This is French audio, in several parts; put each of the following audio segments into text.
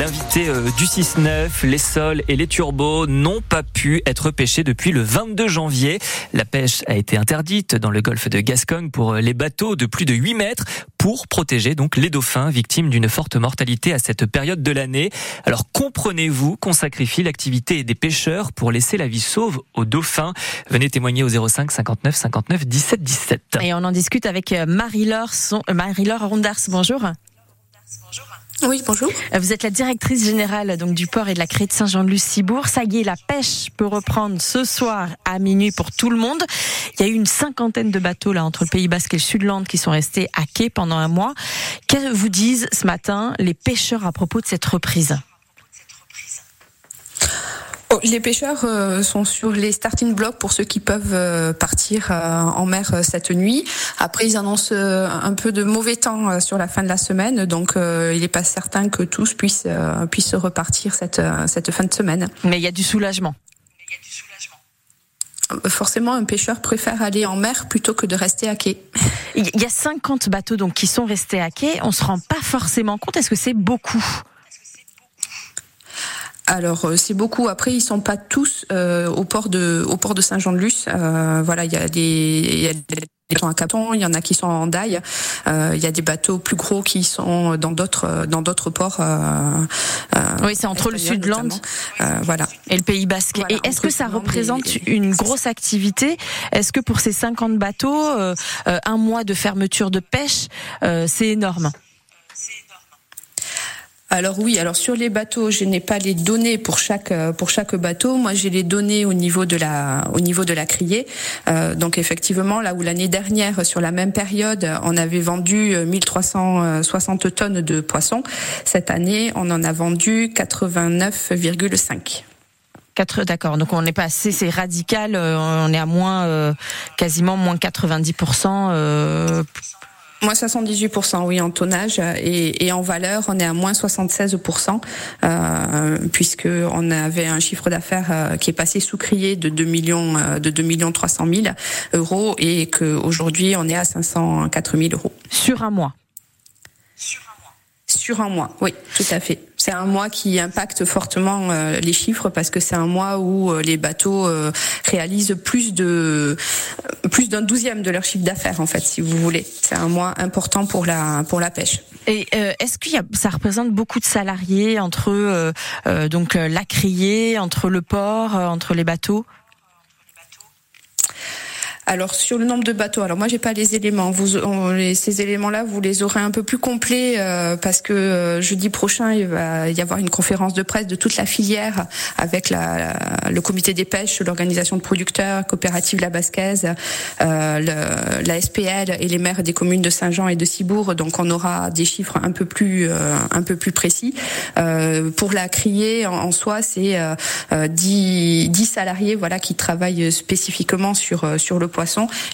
l'invité euh, du 6-9. Les sols et les turbos n'ont pas pu être pêchés depuis le 22 janvier. La pêche a été interdite dans le golfe de Gascogne pour euh, les bateaux de plus de 8 mètres pour protéger donc les dauphins victimes d'une forte mortalité à cette période de l'année. Alors comprenez-vous qu'on sacrifie l'activité des pêcheurs pour laisser la vie sauve aux dauphins? Venez témoigner au 05 59 59 17 17. Et on en discute avec euh, Marie-Laure Marie-Laure Rondars. Bonjour. Oui, bonjour. Vous êtes la directrice générale donc du port et de la crête Saint-Jean-de-Luz-Cibourg. Ça y est, la pêche peut reprendre ce soir à minuit pour tout le monde. Il y a eu une cinquantaine de bateaux là entre le Pays Basque et le Sud-Land qui sont restés à quai pendant un mois. Que vous disent ce matin les pêcheurs à propos de cette reprise? Les pêcheurs euh, sont sur les starting blocks pour ceux qui peuvent euh, partir euh, en mer cette nuit. Après, ils annoncent un peu de mauvais temps sur la fin de la semaine, donc il n'est pas certain que tous puissent puissent repartir cette cette fin de semaine. Mais il y a du soulagement. Forcément, un pêcheur préfère aller en mer plutôt que de rester à quai. Il y a 50 bateaux donc qui sont restés à quai. On se rend pas forcément compte. Est-ce que c'est beaucoup? Alors euh, c'est beaucoup. Après ils sont pas tous euh, au port de au port de Saint-Jean-de-Luz. Euh, voilà, il y a des y a des sont à Caton, il y en a qui sont en Daille, il y a des bateaux plus gros qui sont dans d'autres dans d'autres ports. oui, c'est entre le Sud-Land, voilà, et le Pays Basque. et est-ce que ça représente une grosse activité? Est-ce que pour ces 50 bateaux, un mois de fermeture de pêche, c'est énorme? Alors oui, alors sur les bateaux, je n'ai pas les données pour chaque euh, pour chaque bateau. Moi, j'ai les données au niveau de la au niveau de la criée. Euh, donc effectivement, là où l'année dernière sur la même période, on avait vendu 1360 euh, tonnes de poissons, cette année, on en a vendu 89,5. D'accord, donc on n'est pas assez, c'est radical, on est à moins, quasiment moins 90%. Moins 78%, oui, en tonnage et, et, en valeur, on est à moins 76%, euh, puisque on avait un chiffre d'affaires euh, qui est passé sous crié de 2 millions euh, de 2 millions 300 000 euros et qu'aujourd'hui on est à 504 000 euros. Sur un mois. Sur un mois, oui, tout à fait. C'est un mois qui impacte fortement euh, les chiffres parce que c'est un mois où euh, les bateaux euh, réalisent plus de plus d'un douzième de leur chiffre d'affaires en fait, si vous voulez. C'est un mois important pour la pour la pêche. Et est-ce qu'il y a, ça représente beaucoup de salariés entre donc la criée, entre le port, entre les bateaux? Alors sur le nombre de bateaux, alors moi j'ai pas les éléments. Vous, ces éléments-là, vous les aurez un peu plus complets euh, parce que euh, jeudi prochain il va y avoir une conférence de presse de toute la filière avec la, le comité des pêches, l'organisation de producteurs, coopérative La Basquaise, euh, la SPL et les maires des communes de Saint-Jean et de Cibourg. Donc on aura des chiffres un peu plus un peu plus précis. pour la criée en, en soi, c'est 10, 10 salariés voilà qui travaillent spécifiquement sur sur le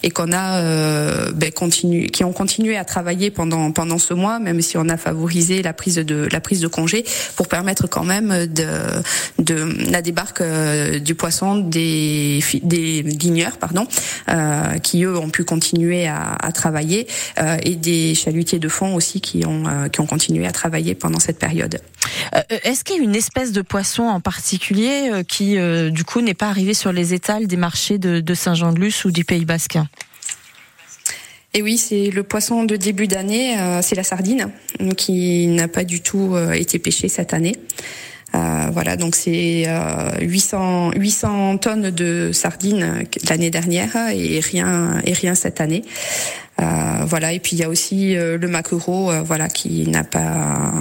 et qu'on a euh, ben, continué, qui ont continué à travailler pendant pendant ce mois, même si on a favorisé la prise de la prise de congé pour permettre quand même de de la débarque euh, du poisson des des guigneurs pardon euh, qui eux ont pu continuer à, à travailler euh, et des chalutiers de fond aussi qui ont euh, qui ont continué à travailler pendant cette période. Est-ce qu'il y a une espèce de poisson en particulier qui du coup n'est pas arrivé sur les étals des marchés de, de Saint-Jean-de-Luz ou du Pays Basque? Et oui, c'est le poisson de début d'année, euh, c'est la sardine qui n'a pas du tout euh, été pêchée cette année. Euh, voilà, donc c'est 800 800 tonnes de sardines l'année dernière et rien et rien cette année. voilà, et puis il y a aussi le maquereau, voilà, qui n'a pas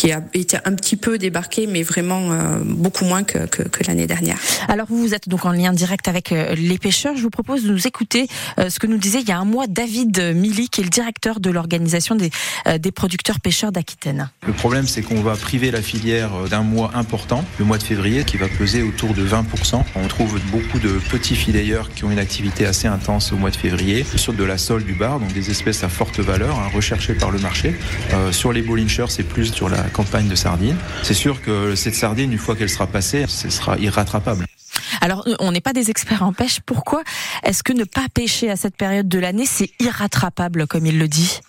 qui a été un petit peu débarqué, mais vraiment euh, beaucoup moins que, que, que l'année dernière. Alors vous, vous êtes donc en lien direct avec euh, les pêcheurs. Je vous propose de nous écouter euh, ce que nous disait il y a un mois David Milly, qui est le directeur de l'organisation des, des producteurs pêcheurs d'Aquitaine. Le problème, c'est qu'on va priver la filière d'un mois important, le mois de février, qui va peser autour de 20%. On trouve beaucoup de petits fileyeurs qui ont une activité assez intense au mois de février, sur de la sole du bar, donc des espèces à forte valeur, hein, recherchées par le marché. Euh, sur les bollinchers, c'est plus sur la campagne de sardines. C'est sûr que cette sardine, une fois qu'elle sera passée, ce sera irrattrapable. Alors, euh, on n'est pas des experts en pêche. Pourquoi est-ce que ne pas pêcher à cette période de l'année, c'est irrattrapable, comme il le dit?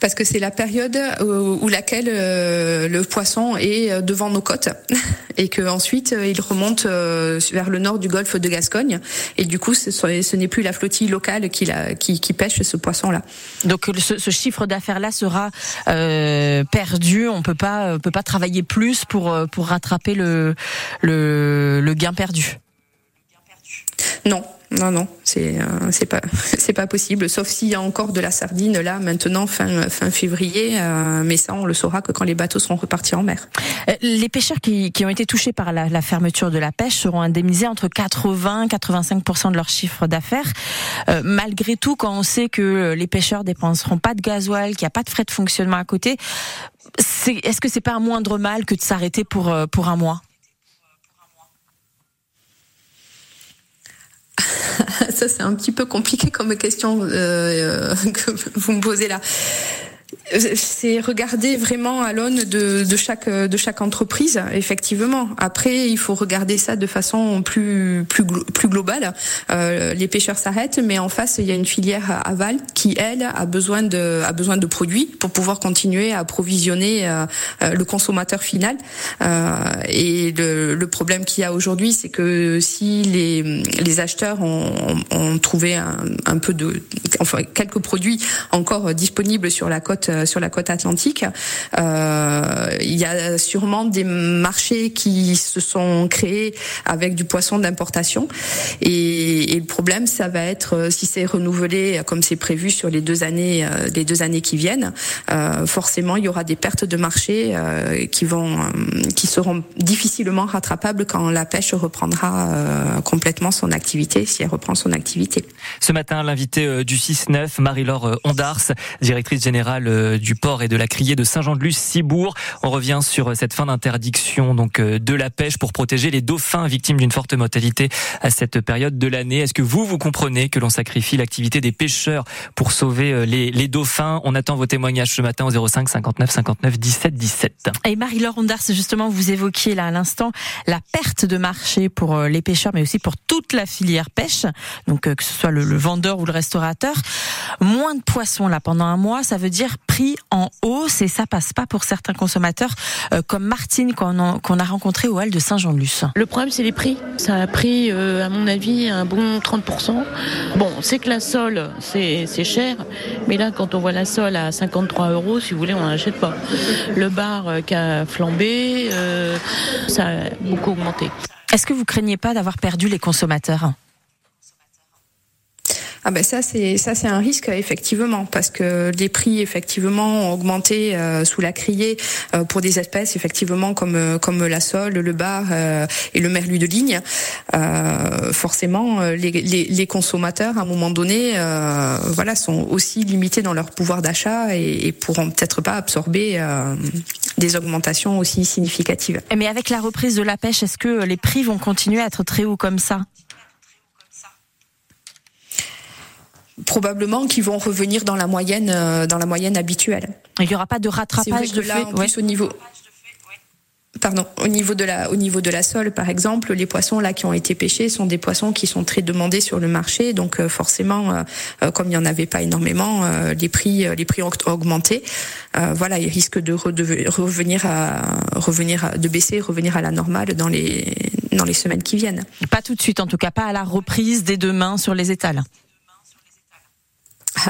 Parce que c'est la période où, laquelle le poisson est devant nos côtes et que ensuite il remonte vers le nord du golfe de Gascogne et du coup ce, ce n'est plus la flottille locale qui, la, qui, qui pêche ce poisson-là. Donc ce, ce chiffre d'affaires-là sera euh, perdu. On peut pas peut pas travailler plus pour pour rattraper le le, le gain perdu. Non, non, non, c'est euh, c'est pas c'est pas possible. Sauf s'il y a encore de la sardine là maintenant fin fin février, euh, mais ça on le saura que quand les bateaux seront repartis en mer. Euh, les pêcheurs qui, qui ont été touchés par la, la, fermeture de la pêche seront indemnisés entre 80 85% de leur chiffre d'affaires. malgré tout, quand on sait que les pêcheurs dépenseront pas de gasoil, qu'il n'y a pas de frais de fonctionnement à côté, est-ce que c'est pas un moindre mal que de s'arrêter pour pour un mois? Ça c'est un petit peu compliqué comme question euh, que vous me posez là c'est regarder vraiment à l'aune de, de, chaque de chaque entreprise effectivement. Après il faut regarder ça de façon plus plus plus globale. Euh, les pêcheurs s'arrêtent mais en face il y a une filière aval qui elle a besoin de a besoin de produits pour pouvoir continuer à approvisionner euh, euh le consommateur final. Euh, et le, le problème qu'il y a aujourd'hui c'est que si les les acheteurs ont, ont trouvé un, un peu de enfin quelques produits encore disponibles sur la côte euh, sur la côte atlantique. Euh, il y a sûrement des marchés qui se sont créés avec du poisson d'importation. Et, le problème, ça va être euh, si c'est renouvelé comme c'est prévu sur les deux années, les deux années qui viennent. forcément, il y aura des pertes de marché qui vont, qui seront difficilement rattrapables quand la pêche reprendra complètement son activité, si elle reprend son activité. Ce matin, l'invité du 6-9, Marie-Laure Ondars, directrice générale euh, du port et de la criée de Saint-Jean-de-Luz-Cibourg. On revient sur euh, cette fin d'interdiction donc euh, de la pêche pour protéger les dauphins victimes d'une forte mortalité à cette période de l'année. Est-ce que vous vous comprenez que l'on sacrifie l'activité des pêcheurs pour sauver les, dauphins? On attend vos témoignages ce matin au 05 59 59 17 17. Et Marie-Laure Ondars, justement, vous évoquiez là à l'instant la perte de marché pour les pêcheurs, mais aussi pour toute la filière pêche. Donc que ce soit le vendeur ou le restaurateur, moins de poissons là pendant un mois, ça veut dire prix en hausse et ça passe pas pour certains consommateurs euh, comme Martine qu'on a, rencontré au hall de Saint-Jean-de-Luz. Le problème c'est les prix. Ça a pris euh, à mon avis un bon 30%. Bon, c'est que la sole c'est cher, mais là quand on voit la sole à 53 euros, si vous voulez, on n'achète pas. Le bar euh, qui a flambé, ça a beaucoup augmenté. Est-ce que vous craignez pas d'avoir perdu les consommateurs? Ah ben ça c'est ça c'est un risque effectivement parce que les prix effectivement ont augmenté euh, sous la criée euh, pour des espèces effectivement comme euh, comme la sole, le bar et le merlu de ligne. forcément les, consommateurs à un moment donné voilà sont aussi limités dans leur pouvoir d'achat et, et pourront peut-être pas absorber des augmentations aussi significatives. Mais avec la reprise de la pêche, est-ce que les prix vont continuer à être très hauts comme ça? Probablement qu'ils vont revenir dans la moyenne, euh, dans la moyenne habituelle. Il n'y aura pas de rattrapage de là, En plus, au niveau pardon, au niveau de la, au niveau de la sole, par exemple, les poissons là qui ont été pêchés sont des poissons qui sont très demandés sur le marché, donc euh, forcément, euh, comme il n'y en avait pas énormément, les prix, les prix ont augmenté. voilà, ils risquent de revenir à, revenir à, de baisser, revenir à la normale dans les, dans les semaines qui viennent. Pas tout de suite, en tout cas, pas à la reprise dès demain sur les étals.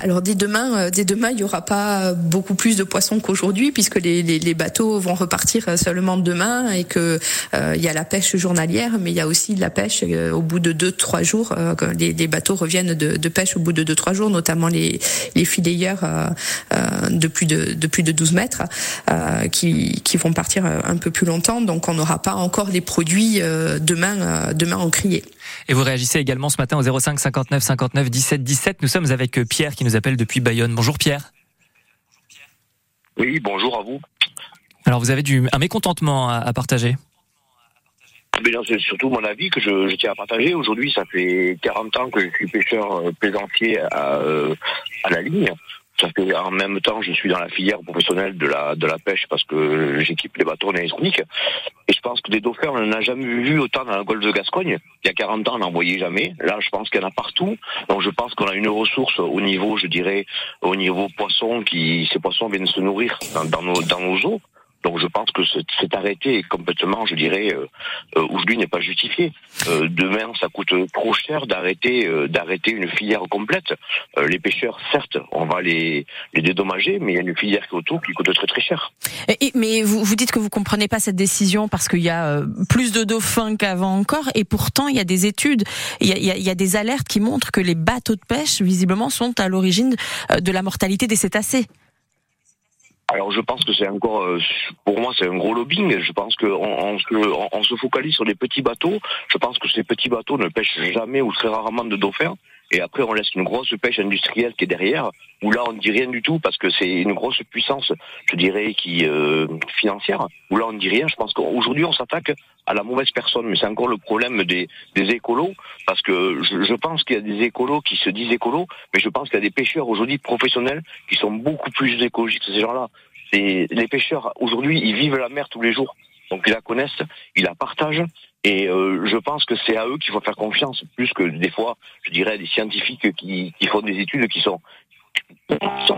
Alors dès demain, euh, dès demain, il y aura pas beaucoup plus de poissons qu'aujourd'hui, puisque les, bateaux vont repartir euh, seulement demain et que euh, il y a la pêche journalière, mais il y a aussi la pêche au bout de deux trois jours. les, les, bateaux reviennent de, pêche au bout de deux trois jours, notamment les les de plus de, de plus de 12 mètres qui, qui vont partir un peu plus longtemps. Donc on n'aura pas encore les produits demain demain en criée. Et vous réagissez également ce matin au 05 59 59 17 17. Nous sommes avec euh, Pierre qui nous appelle depuis Bayonne. Bonjour Pierre. Oui, bonjour à vous. Alors vous avez du, un mécontentement à, partager? Mais c'est surtout mon avis que je, tiens à partager. Aujourd'hui, ça fait 40 ans que je suis pêcheur euh, plaisancier à, euh, à la ligne. Fait en même temps, je suis dans la filière professionnelle de la de la pêche parce que j'équipe les bateaux en. Et je pense que des dauphins, on n'en a jamais vu autant dans le golfe de Gascogne. Il y a 40 ans, on n'en voyait jamais. Là, je pense qu'il y en a partout. Donc, je pense qu'on a une ressource au niveau, je dirais, au niveau poisson, qui ces poissons viennent se nourrir dans nos dans nos eaux. Donc je pense que cet arrêté est complètement, je dirais, euh, euh, aujourd'hui n'est pas justifié. Euh, demain, ça coûte trop cher d'arrêter euh, d'arrêter une filière complète. Euh, les pêcheurs, certes, on va les, les dédommager, mais il y a une filière qui est autour qui coûte très très cher. Mais vous, vous dites que vous comprenez pas cette décision parce qu'il y a euh, plus de dauphins qu'avant encore, et pourtant il y a des études, il y a des alertes qui montrent que les bateaux de pêche, visiblement, sont à l'origine de la mortalité des cétacés. Alors je pense que c'est encore, euh, pour moi c'est un gros lobbying. Je pense qu'on on, on se focalise sur les petits bateaux. Je pense que ces petits bateaux ne pêchent jamais ou très rarement de dauphins. Et après on laisse une grosse pêche industrielle qui est derrière, où là on ne dit rien du tout parce que c'est une grosse puissance, je dirais, qui euh, financière. Où là on ne dit rien. Je pense qu'aujourd'hui on s'attaque à la mauvaise personne, mais c'est encore le problème des, des écolos, parce que je, je pense qu'il y a des écolos qui se disent écolos, mais je pense qu'il y a des pêcheurs aujourd'hui professionnels qui sont beaucoup plus écologiques que ces gens-là. Les pêcheurs aujourd'hui, ils vivent la mer tous les jours, donc ils la connaissent, ils la partagent, et euh, je pense que c'est à eux qu'il faut faire confiance, plus que des fois, je dirais, des scientifiques qui, font des études qui sont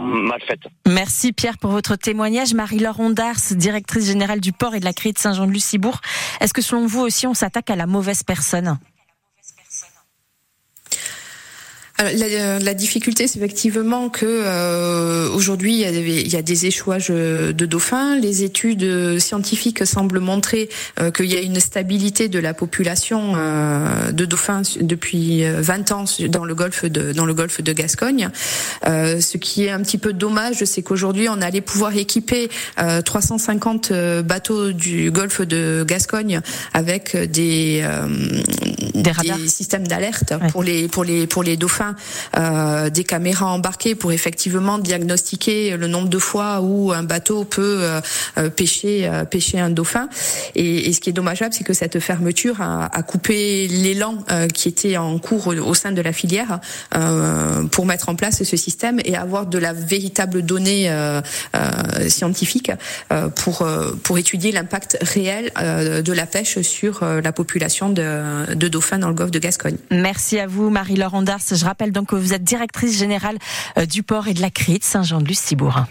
mal faites. Merci Pierre pour votre témoignage. Marie-Laure Ondars, directrice générale du port et de la CRI de Saint-Jean-de-Lucibourg. Est-ce que selon vous aussi on s'attaque à la mauvaise personne? La, la, difficulté, c'est effectivement que euh, aujourd'hui, il, y a des échouages de dauphins. Les études scientifiques semblent montrer euh, qu'il y a une stabilité de la population euh, de dauphins depuis 20 ans dans le golfe de dans le golfe de Gascogne. Euh, ce qui est un petit peu dommage, c'est qu'aujourd'hui, on allait pouvoir équiper 350 bateaux du golfe de Gascogne avec des des, des systèmes d'alerte ouais. pour les pour les pour les dauphins euh, des caméras embarquées pour effectivement diagnostiquer le nombre de fois où un bateau peut euh, pêcher euh, pêcher un dauphin. Et, et, ce qui est dommageable, c'est que cette fermeture a, a coupé l'élan euh, qui était en cours au, au, sein de la filière euh, pour mettre en place ce système et avoir de la véritable donnée scientifique pour pour étudier l'impact réel de la pêche sur la population de, de dauphins Merci à vous, Marie-Laure Ondars. Je rappelle donc que vous êtes directrice générale du port et de la CRI de Saint-Jean-de-Luz-Cibourin.